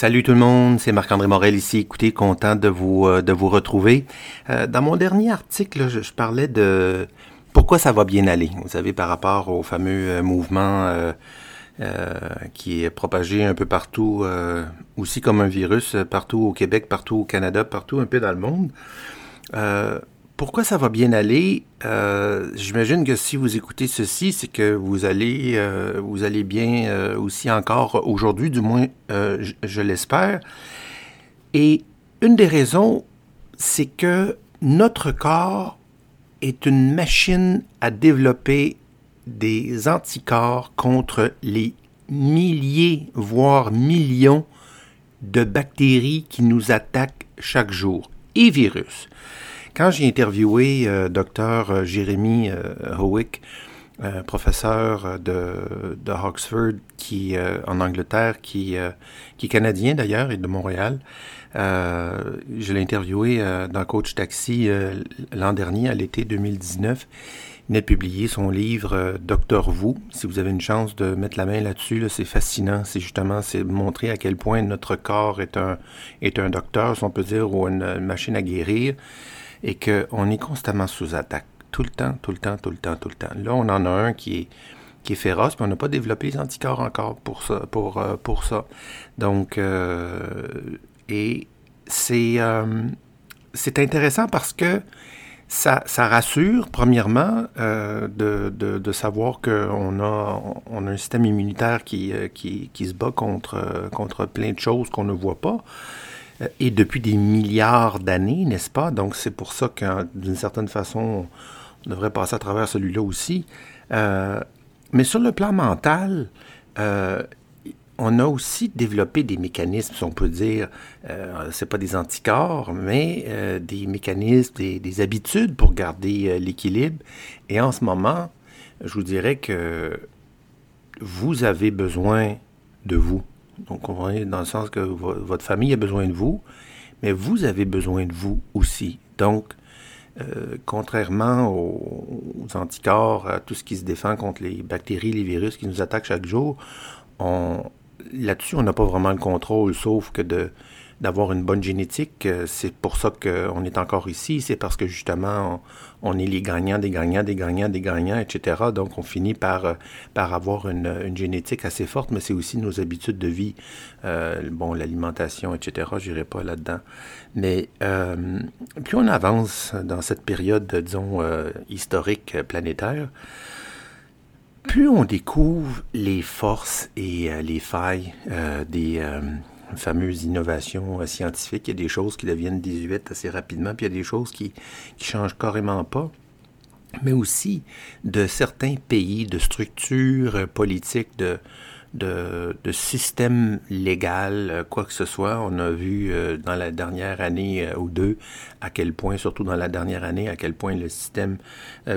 Salut tout le monde, c'est Marc-André Morel ici. Écoutez, content de vous, euh, de vous retrouver. Euh, dans mon dernier article, je, parlais de pourquoi ça va bien aller. Vous savez, par rapport au fameux euh, mouvement euh, qui est propagé un peu partout, aussi comme un virus, partout au Québec, partout au Canada, partout un peu dans le monde pourquoi ça va bien aller? Euh, J'imagine que si vous écoutez ceci, c'est que vous allez, euh, bien euh, aussi encore aujourd'hui, du moins, je l'espère. Et une des raisons, c'est que notre corps est une machine à développer des anticorps contre les milliers, voire millions de bactéries qui nous attaquent chaque jour et virus. Quand j'ai interviewé euh, docteur euh, Jérémy euh, Howick, euh, professeur de, de, Oxford qui en Angleterre, qui, qui est canadien d'ailleurs et de Montréal, je l'ai interviewé dans Coach Taxi l'an dernier, à l'été 2019. Il a publié son livre Docteur Vous. Si vous avez une chance de mettre la main là-dessus, là, c'est fascinant. C'est justement c'est montrer à quel point notre corps est un est un docteur, si on peut dire, ou une machine à guérir et qu'on est constamment sous attaque. Tout le temps, tout le temps, tout le temps, tout le temps. Là, on en a un qui est, qui est féroce, mais on n'a pas développé les anticorps encore pour ça. Pour, euh, pour ça. Donc, euh, et c'est, euh, c'est intéressant parce que ça, ça rassure, premièrement, de, de, de, savoir qu'on a, on a un système immunitaire qui, qui, qui se bat contre, contre plein de choses qu'on ne voit pas. Euh, et depuis des milliards d'années, n'est-ce pas? Donc c'est pour ça que d'une certaine façon, on devrait passer à travers celui-là aussi. Euh, mais sur le plan mental, euh, on a aussi développé des mécanismes, si on peut dire, euh, c'est pas des anticorps, mais des mécanismes, des, des, habitudes pour garder l'équilibre. Et en ce moment, je vous dirais que vous avez besoin de vous. Donc, on va dans le sens que votre famille a besoin de vous, mais vous avez besoin de vous aussi. Donc, euh, contrairement aux, aux, anticorps, à tout ce qui se défend contre les bactéries, les virus qui nous attaquent chaque jour, là-dessus, on n'a pas vraiment le contrôle, sauf que de d'avoir une bonne génétique. Euh, c'est pour ça qu'on est encore ici. C'est parce que justement, on, est les gagnants, des gagnants, des gagnants, des gagnants, etc. Donc, on finit par, euh, par avoir une, une génétique assez forte, mais c'est aussi nos habitudes de vie. Euh, bon, l'alimentation, etc. Je n'irai pas là-dedans. Mais euh, plus on avance dans cette période, disons, euh, historique planétaire, plus on découvre les forces et euh, les failles des fameuses innovations euh, scientifiques. Il y a des choses qui deviennent désuètes assez rapidement, puis il y a des choses qui, qui changent carrément pas. Mais aussi de certains pays, de structures euh, politiques, de, de, de système légal, euh, quoi que ce soit. On a vu dans la dernière année ou deux à quel point, surtout dans la dernière année, à quel point le système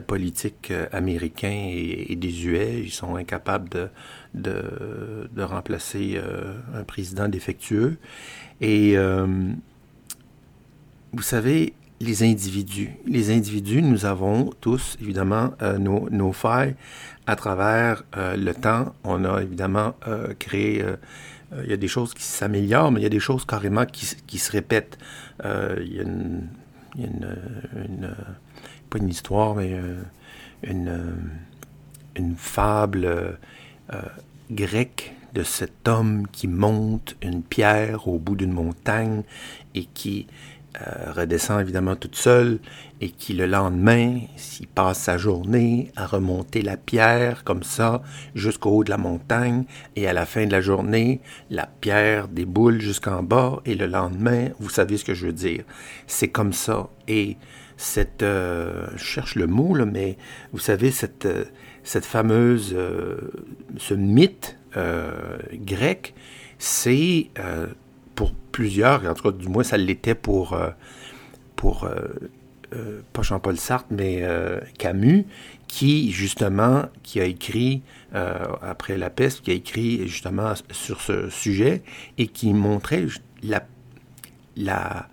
politique américain est, est désuet. Ils sont incapables de, de, de remplacer euh, un président défectueux. Et euh, vous savez, les individus. Les individus, nous avons tous, évidemment, euh, nos, nos, failles à travers euh, le temps. On a évidemment euh, créé... il y a des choses qui s'améliorent, mais il y a des choses carrément qui, qui se répètent. il y a une... Une, pas une histoire, mais une, une fable euh, grec de cet homme qui monte une pierre au bout d'une montagne et qui euh, redescend évidemment toute seule et qui le lendemain, s'il passe sa journée à remonter la pierre comme ça jusqu'au haut de la montagne et à la fin de la journée, la pierre déboule jusqu'en bas et le lendemain, vous savez ce que je veux dire. C'est comme ça. Et cette, euh, je cherche le mot là, mais vous savez cette euh, cette fameuse, ce mythe grec, c'est pour plusieurs, en tout cas du moins ça l'était pour, euh, pour euh, pas Jean-Paul Sartre, mais Camus, qui justement, qui a écrit après la peste, qui a écrit justement sur ce sujet et qui montrait la, la,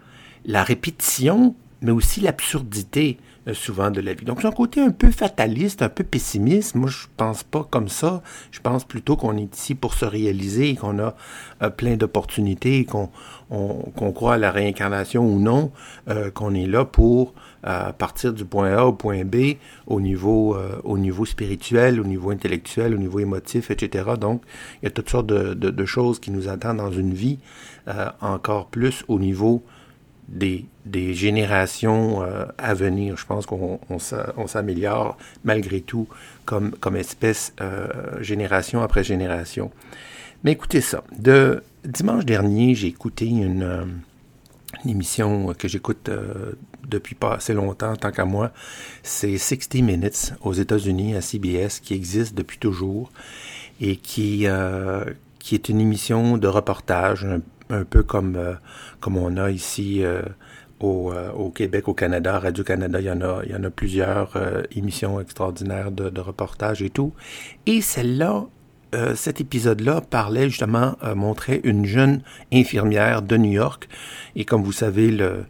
la répétition mais aussi l'absurdité euh, souvent de la vie. Donc, c'est un côté un peu fataliste, un peu pessimiste. Moi, je pense pas comme ça. Je pense plutôt qu'on est ici pour se réaliser, qu'on a euh, plein d'opportunités, qu'on on, croit à la réincarnation ou non, euh, qu'on est là pour partir du point A au point B au niveau, au niveau spirituel, au niveau intellectuel, au niveau émotif, etc. Donc, il y a toutes sortes de, de choses qui nous attendent dans une vie, encore plus au niveau des, des générations euh, à venir. Je pense qu'on on, s'améliore malgré tout comme, comme espèce, euh, génération après génération. Mais écoutez ça. De dimanche dernier, j'ai écouté une, euh, émission que j'écoute depuis pas assez longtemps, tant qu'à moi. C'est 60 Minutes aux États-Unis à CBS qui existe depuis toujours et qui, qui est une émission de reportage, un peu comme, euh, comme on a ici euh, au, euh, au, Québec, au Canada, Radio-Canada, il y en a, y en a plusieurs émissions extraordinaires de, reportages et tout. Et celle-là, cet épisode-là parlait justement, montrait une jeune infirmière de New York. Et comme vous savez, le,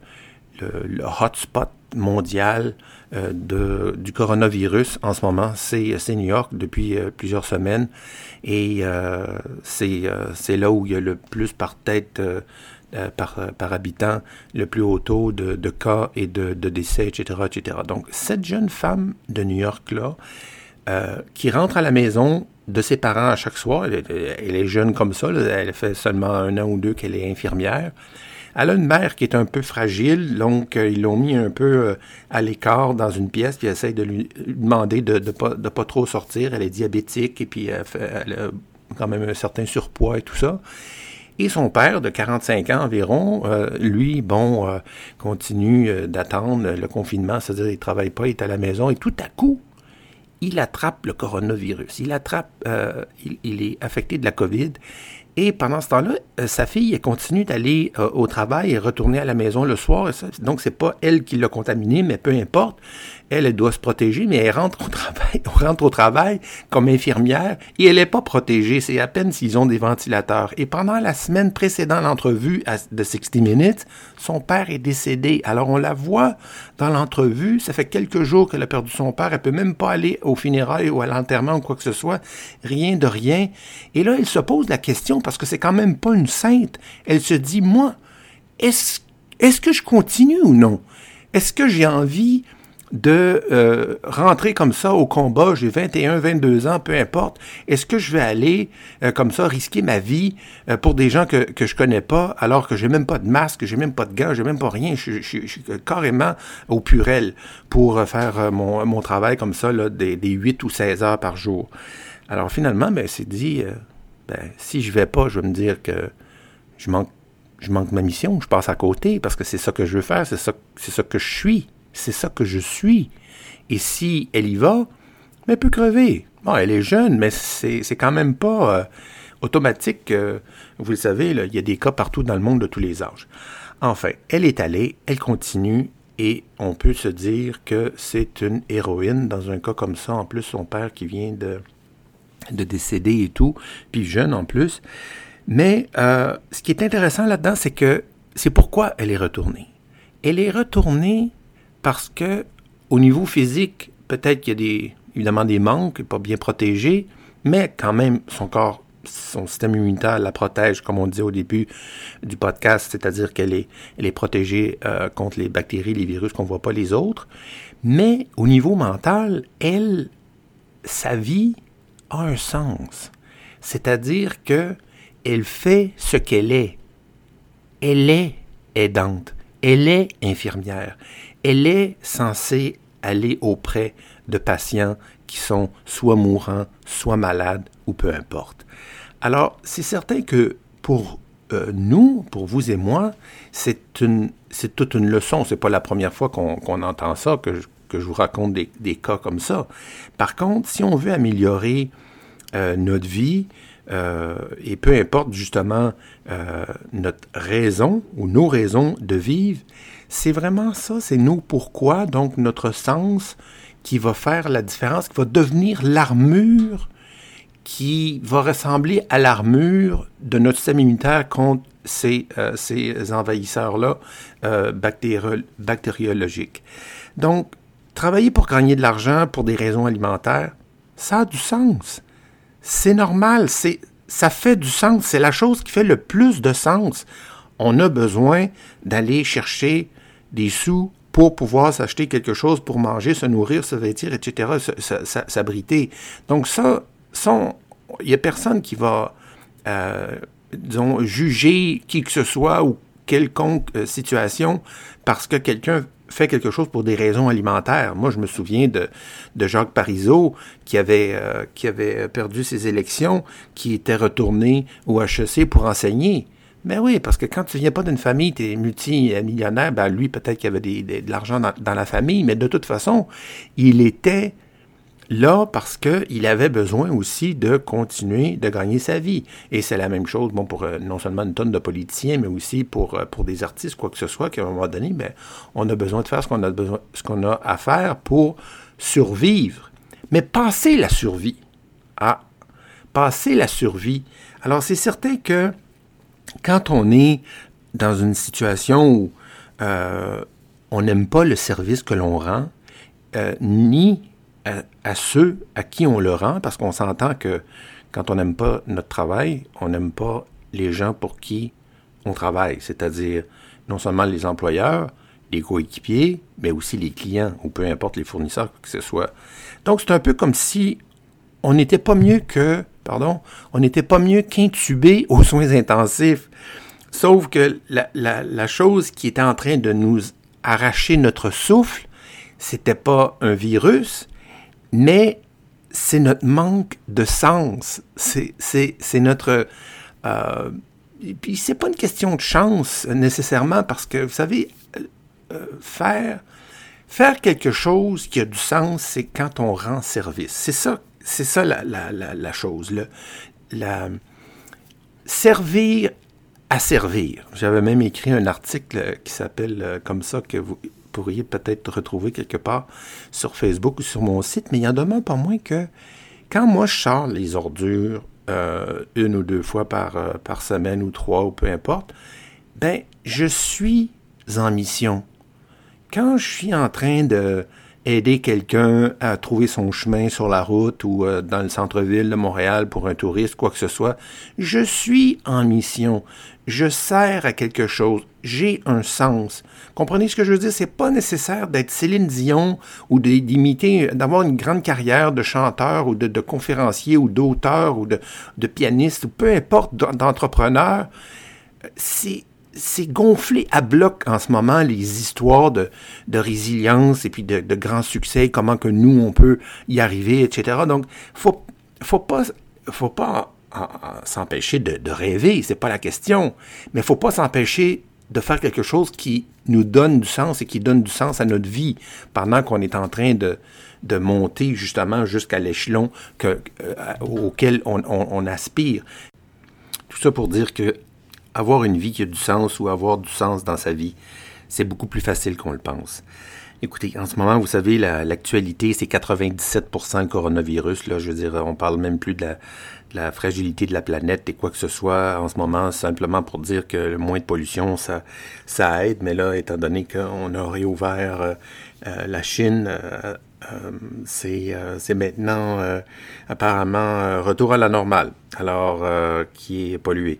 le hotspot mondial de, du coronavirus en ce moment, c'est New York depuis plusieurs semaines. Et euh, euh, c'est là où il y a le plus par tête, euh, par, par habitant, le plus haut taux de, de cas et de, de, décès, etc., etc. Donc, cette jeune femme de New York-là, qui rentre à la maison de ses parents à chaque soir, elle est jeune comme ça, elle fait seulement un an ou deux qu'elle est infirmière, elle a une mère qui est un peu fragile, donc euh, ils l'ont mis un peu euh, à l'écart dans une pièce, puis essayent de lui demander de ne pas, trop sortir. Elle est diabétique et puis elle, a quand même un certain surpoids et tout ça. Et son père, de 45 ans environ, euh, lui, bon, continue d'attendre le confinement, c'est-à-dire il ne travaille pas, il est à la maison, et tout à coup, il attrape le coronavirus. Il attrape, il, est affecté de la COVID et pendant ce temps-là, euh, sa fille continue d'aller euh, au travail et retourner à la maison le soir. Donc, c'est pas elle qui l'a contaminé, mais peu importe elle, elle doit se protéger, mais elle rentre au travail, rentre au travail comme infirmière et elle n'est pas protégée. C'est à peine s'ils ont des ventilateurs. Et pendant la semaine précédant l'entrevue de 60 Minutes, son père est décédé. Alors on la voit dans l'entrevue. Ça fait quelques jours qu'elle a perdu son père. Elle peut même pas aller au funérailles ou à l'enterrement ou quoi que ce soit. Rien de rien. Et là, elle se pose la question parce que c'est quand même pas une sainte. Elle se dit, moi, est-ce, est-ce que je continue ou non? Est-ce que j'ai envie de euh, rentrer comme ça au combat, j'ai 21, 22 ans, peu importe, est-ce que je vais aller euh, comme ça risquer ma vie euh, pour des gens que, que je connais pas, alors que j'ai même pas de masque, j'ai même pas de gants, j'ai même pas rien, je, suis carrément au purel pour faire mon, mon, travail comme ça, là, des, des 8 ou 16 heures par jour. Alors finalement, ben, c'est dit, ben, si je vais pas, je vais me dire que je manque, ma mission, je passe à côté, parce que c'est ça que je veux faire, c'est ça, que je suis. C'est ça que je suis. Et si elle y va, elle peut crever. Bon, elle est jeune, mais c'est quand même pas euh, automatique. vous le savez, il y a des cas partout dans le monde de tous les âges. Enfin, elle est allée, elle continue, et on peut se dire que c'est une héroïne dans un cas comme ça. En plus, son père qui vient de, de décéder et tout, puis jeune en plus. Mais euh, ce qui est intéressant là-dedans, c'est que c'est pourquoi elle est retournée. Elle est retournée parce que au niveau physique, peut-être qu'il y a des, évidemment des manques, pas bien protégé, mais quand même son corps, son système immunitaire la protège, comme on disait au début du podcast, c'est-à-dire qu'elle est, elle est protégée euh, contre les bactéries, les virus qu'on voit pas les autres. Mais au niveau mental, elle, sa vie un sens. C'est-à-dire que elle fait ce qu'elle est. Elle est aidante. Elle est infirmière elle est censée aller auprès de patients qui sont soit mourants, soit malades, ou peu importe. Alors, c'est certain que pour euh, nous, pour vous et moi, c'est toute une leçon. C'est pas la première fois qu'on entend ça, que vous raconte des, cas comme ça. Par contre, si on veut améliorer euh, notre vie, euh, et peu importe justement notre raison ou nos raisons de vivre, c'est vraiment ça, c'est nous pourquoi, donc notre sens qui va faire la différence, qui va devenir l'armure qui va ressembler à l'armure de notre système immunitaire contre ces, euh, ces envahisseurs-là euh, bactériologiques. Donc, travailler pour gagner de l'argent pour des raisons alimentaires, ça a du sens. C'est normal, c'est, ça fait du sens, c'est la chose qui fait le plus de sens. On a besoin d'aller chercher des sous pour pouvoir s'acheter quelque chose pour manger, se nourrir, se vêtir, etc., s'abriter. Donc ça, il n'y a personne qui va, euh, juger qui que ce soit ou quelconque euh, situation parce que quelqu'un fait quelque chose pour des raisons alimentaires. Moi, je me souviens de, de Jacques Parizeau qui avait, euh, perdu ses élections, qui était retourné au HEC pour enseigner. Ben oui, parce que quand tu viens pas d'une famille, tu es multimillionnaire, ben lui, peut-être qu'il avait de l'argent dans, la famille, mais de toute façon, il était là parce qu'il avait besoin aussi de continuer de gagner sa vie. Et c'est la même chose, bon, pour euh, non seulement une tonne de politiciens, mais aussi pour, euh, pour des artistes, quoi que ce soit, qu'à un moment donné, ben, on a besoin de faire ce qu'on a besoin, ce qu'on a à faire pour survivre. Mais passer la survie. Ah, passer la survie. Alors, c'est certain que quand on est dans une situation où euh, on n'aime pas le service que l'on rend, euh, ni à, ceux à qui on le rend, parce qu'on s'entend que quand on n'aime pas notre travail, on n'aime pas les gens pour qui on travaille, c'est-à-dire non seulement les employeurs, les coéquipiers, mais aussi les clients, ou peu importe les fournisseurs que ce soit. Donc c'est un peu comme si on n'était pas mieux que pardon, on n'était pas mieux qu'intubé aux soins intensifs. Sauf que la, chose qui était en train de nous arracher notre souffle, c'était pas un virus, mais c'est notre manque de sens. C'est notre. Euh, et puis, c'est pas une question de chance nécessairement, parce que, vous savez, euh, euh, faire, faire quelque chose qui a du sens, c'est quand on rend service. C'est ça c'est ça la, chose. Là. La, servir à servir. J'avais même écrit un article qui s'appelle euh, comme ça, que vous pourriez peut-être retrouver quelque part sur Facebook ou sur mon site, mais il en demande pas moins que quand moi je sors les ordures euh, une ou deux fois par, euh, par semaine ou trois ou peu importe, ben je suis en mission. Quand je suis en train de aider quelqu'un à trouver son chemin sur la route ou euh, dans le centre-ville de Montréal pour un touriste, quoi que ce soit. Je suis en mission. Je sers à quelque chose. J'ai un sens. Comprenez ce que je veux dire? C'est pas nécessaire d'être Céline Dion ou d'imiter, d'avoir une grande carrière de chanteur ou de, conférencier ou d'auteur ou de, de pianiste ou peu importe d'entrepreneur. C'est c'est gonflé à bloc en ce moment les histoires de, de résilience et puis de, de grands succès, comment que nous on peut y arriver, etc. Donc, faut faut pas faut pas s'empêcher de, de, rêver, c'est pas la question, mais faut pas s'empêcher de faire quelque chose qui nous donne du sens et qui donne du sens à notre vie pendant qu'on est en train de, monter justement jusqu'à l'échelon euh, auquel on, aspire. Tout ça pour dire que avoir une vie qui a du sens ou avoir du sens dans sa vie, c'est beaucoup plus facile qu'on le pense. Écoutez, en ce moment, vous savez, l'actualité, c'est 97% le coronavirus. Là, je veux dire, on parle même plus de la, fragilité de la planète et quoi que ce soit en ce moment, simplement pour dire que le moins de pollution, ça, ça aide. Mais là, étant donné qu'on a réouvert euh, euh, la Chine, euh, c'est maintenant apparemment retour à la normale, alors qui est pollué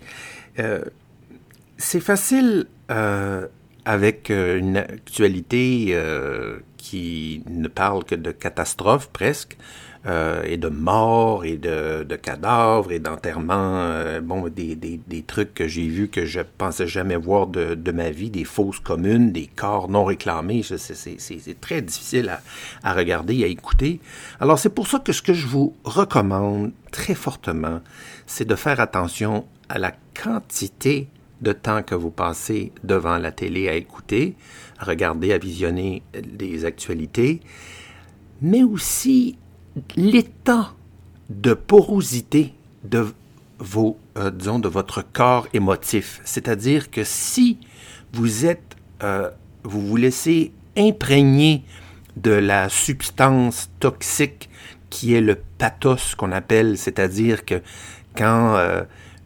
c'est facile euh, avec euh, une actualité euh, qui ne parle que de catastrophes presque, et de morts, et de, cadavres, et d'enterrements, bon, des, des, trucs que j'ai vus que je pensais jamais voir de, de, ma vie, des fausses communes, des corps non réclamés. C'est très difficile à, à regarder, à écouter. Alors c'est pour ça que ce que je vous recommande très fortement, c'est de faire attention à la quantité de temps que vous passez devant la télé à écouter, à regarder, à visionner des actualités, mais aussi l'état de porosité de vos, euh, disons, de votre corps émotif. C'est-à-dire que si vous êtes, euh, vous vous laissez imprégner de la substance toxique qui est le pathos qu'on appelle, c'est-à-dire que quand euh,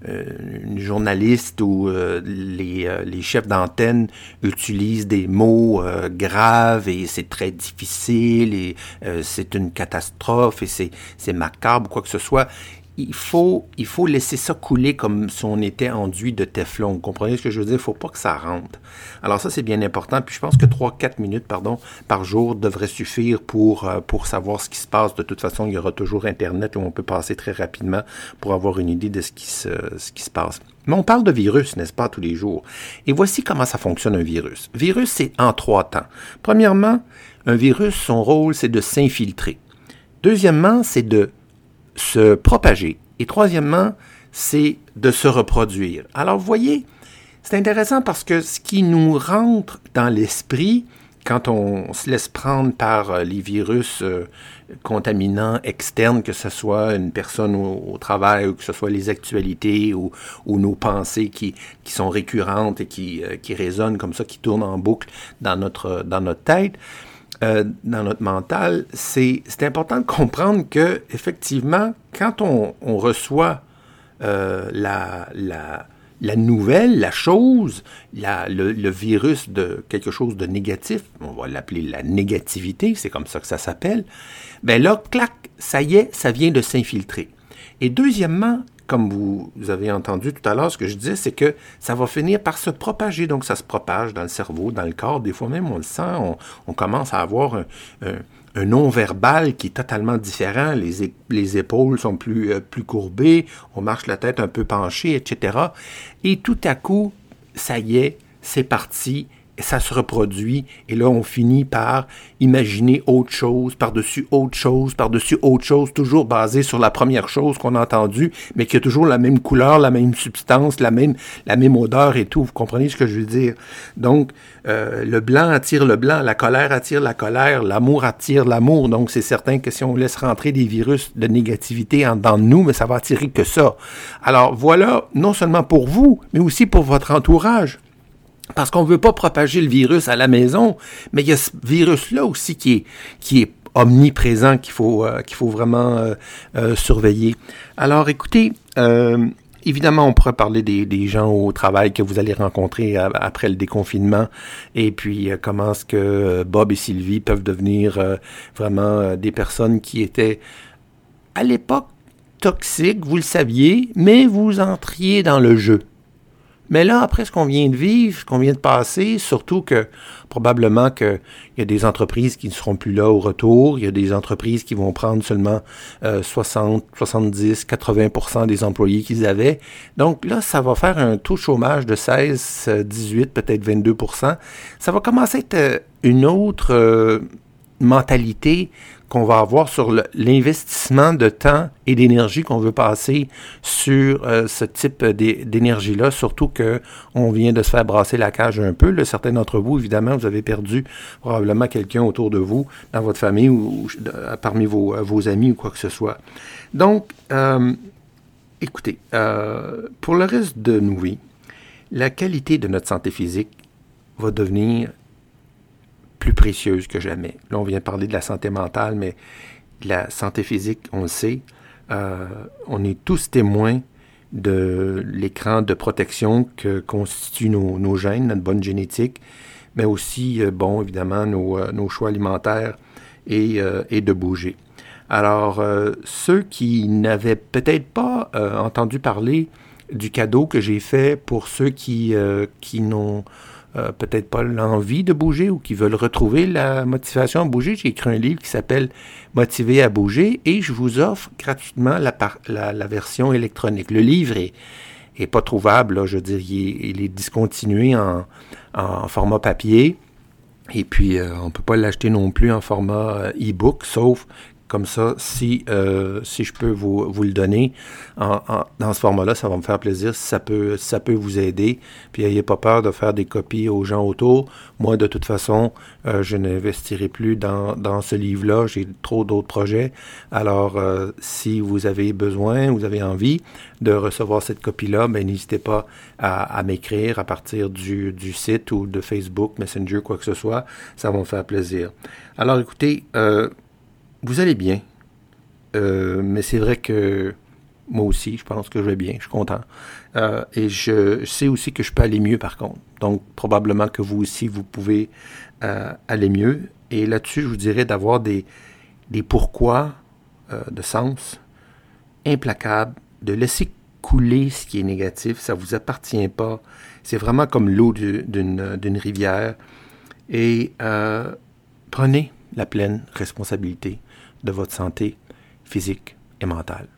une journaliste ou euh, les, les, chefs d'antenne utilisent des mots graves et c'est très difficile et c'est une catastrophe et c'est macabre, quoi que ce soit, il faut, il faut laisser ça couler comme si on était enduit de Teflon. Vous comprenez ce que je veux dire? Il ne faut pas que ça rentre. Alors ça, c'est bien important. Puis je pense que 3-4 minutes pardon, par jour devrait suffire pour, euh, pour savoir ce qui se passe. De toute façon, il y aura toujours Internet où on peut passer très rapidement pour avoir une idée de ce qui se, ce qui se passe. Mais on parle de virus, n'est-ce pas, tous les jours? Et voici comment ça fonctionne un virus. Virus, c'est en trois temps. Premièrement, un virus, son rôle, c'est de s'infiltrer. Deuxièmement, c'est de se propager. Et troisièmement, c'est de se reproduire. Alors, vous voyez, c'est intéressant parce que ce qui nous rentre dans l'esprit quand on se laisse prendre par euh, les virus euh, contaminants externes, que ce soit une personne au, travail ou que ce soit les actualités ou, nos pensées qui, qui, sont récurrentes et qui, euh, qui résonnent comme ça, qui tournent en boucle dans notre, dans notre tête, euh, dans notre mental, c'est important de comprendre que effectivement, quand on, reçoit euh, la, la, nouvelle, la chose, la, le, virus de quelque chose de négatif, on va l'appeler la négativité, c'est comme ça que ça s'appelle, ben là, clac, ça y est, ça vient de s'infiltrer. Et deuxièmement, comme vous, avez entendu tout à l'heure, ce que je disais, c'est que ça va finir par se propager. Donc, ça se propage dans le cerveau, dans le corps. Des fois même, on le sent, on, commence à avoir un, non-verbal qui est totalement différent. Les, les épaules sont plus, euh, plus courbées, on marche la tête un peu penchée, etc. Et tout à coup, ça y est, c'est parti ça se reproduit. Et là on finit par imaginer autre chose par-dessus autre chose par-dessus autre chose toujours basé sur la première chose qu'on a entendue mais qui a toujours la même couleur la même substance la même la même odeur et tout. Vous comprenez ce que je veux dire? Donc euh, le blanc attire le blanc la colère attire la colère l'amour attire l'amour. Donc c'est certain que si on laisse rentrer des virus de négativité en dedans de nous mais ça va attirer que ça. Alors voilà non seulement pour vous mais aussi pour votre entourage parce qu'on ne veut pas propager le virus à la maison, mais il y a ce virus-là aussi qui est, qui est omniprésent qu'il faut, euh, qu'il faut vraiment euh, euh, surveiller. Alors écoutez, évidemment, on pourrait parler des, des, gens au travail que vous allez rencontrer après le déconfinement et puis comment est-ce que Bob et Sylvie peuvent devenir vraiment des personnes qui étaient à l'époque toxiques, vous le saviez, mais vous entriez dans le jeu. Mais là, après ce qu'on vient de vivre, ce qu'on vient de passer, surtout que probablement qu'il y a des entreprises qui ne seront plus là au retour, il y a des entreprises qui vont prendre seulement 60, 70, 80% des employés qu'ils avaient. Donc là, ça va faire un taux de chômage de 16, 18, peut-être 22% Ça va commencer à être euh, une autre euh, mentalité qu'on va avoir sur l'investissement de temps et d'énergie qu'on veut passer sur euh, ce type d'énergie-là, surtout que on vient de se faire brasser la cage un peu. certains d'entre vous, évidemment, vous avez perdu probablement quelqu'un autour de vous, dans votre famille ou, parmi vos, vos, amis ou quoi que ce soit. Donc, euh, écoutez, euh, pour le reste de nos vies, la qualité de notre santé physique va devenir plus précieuse que jamais. Là, on vient de parler de la santé mentale, mais la santé physique, on le sait, euh, on est tous témoins de l'écran de protection que constituent nos, gènes, notre bonne génétique, mais aussi, euh, bon, évidemment, nos, euh, nos choix alimentaires et, et, de bouger. Alors, ceux qui n'avaient peut-être pas entendu parler du cadeau que j'ai fait pour ceux qui, qui n'ont euh, peut-être pas l'envie de bouger ou qui veulent retrouver la motivation à bouger, j'ai écrit un livre qui s'appelle Motiver à bouger et je vous offre gratuitement la, version électronique. Le livre est, est pas trouvable, je veux dire, il est, discontinué en, en, format papier. Et puis, euh, on ne peut pas l'acheter non plus en format euh, e-book, sauf comme ça, si, euh, si je peux vous, vous le donner en, dans ce format-là, ça va me faire plaisir si ça peut, ça peut vous aider. Puis n'ayez pas peur de faire des copies aux gens autour. Moi, de toute façon, euh, je n'investirai plus dans, dans ce livre-là. J'ai trop d'autres projets. Alors, euh, si vous avez besoin, vous avez envie de recevoir cette copie-là, ben, n'hésitez pas à, à m'écrire à partir du, du, site ou de Facebook, Messenger, quoi que ce soit. Ça va me faire plaisir. Alors, écoutez, vous allez bien. mais c'est vrai que moi aussi, je pense que je vais bien, je suis content. Euh, et je sais aussi que je peux aller mieux par contre. Donc probablement que vous aussi, vous pouvez euh, aller mieux. Et là-dessus, je vous dirais d'avoir des, des pourquoi euh, de sens implacables, de laisser couler ce qui est négatif, ça ne vous appartient pas. C'est vraiment comme l'eau d'une rivière. Et prenez la pleine responsabilité de votre santé physique et mentale.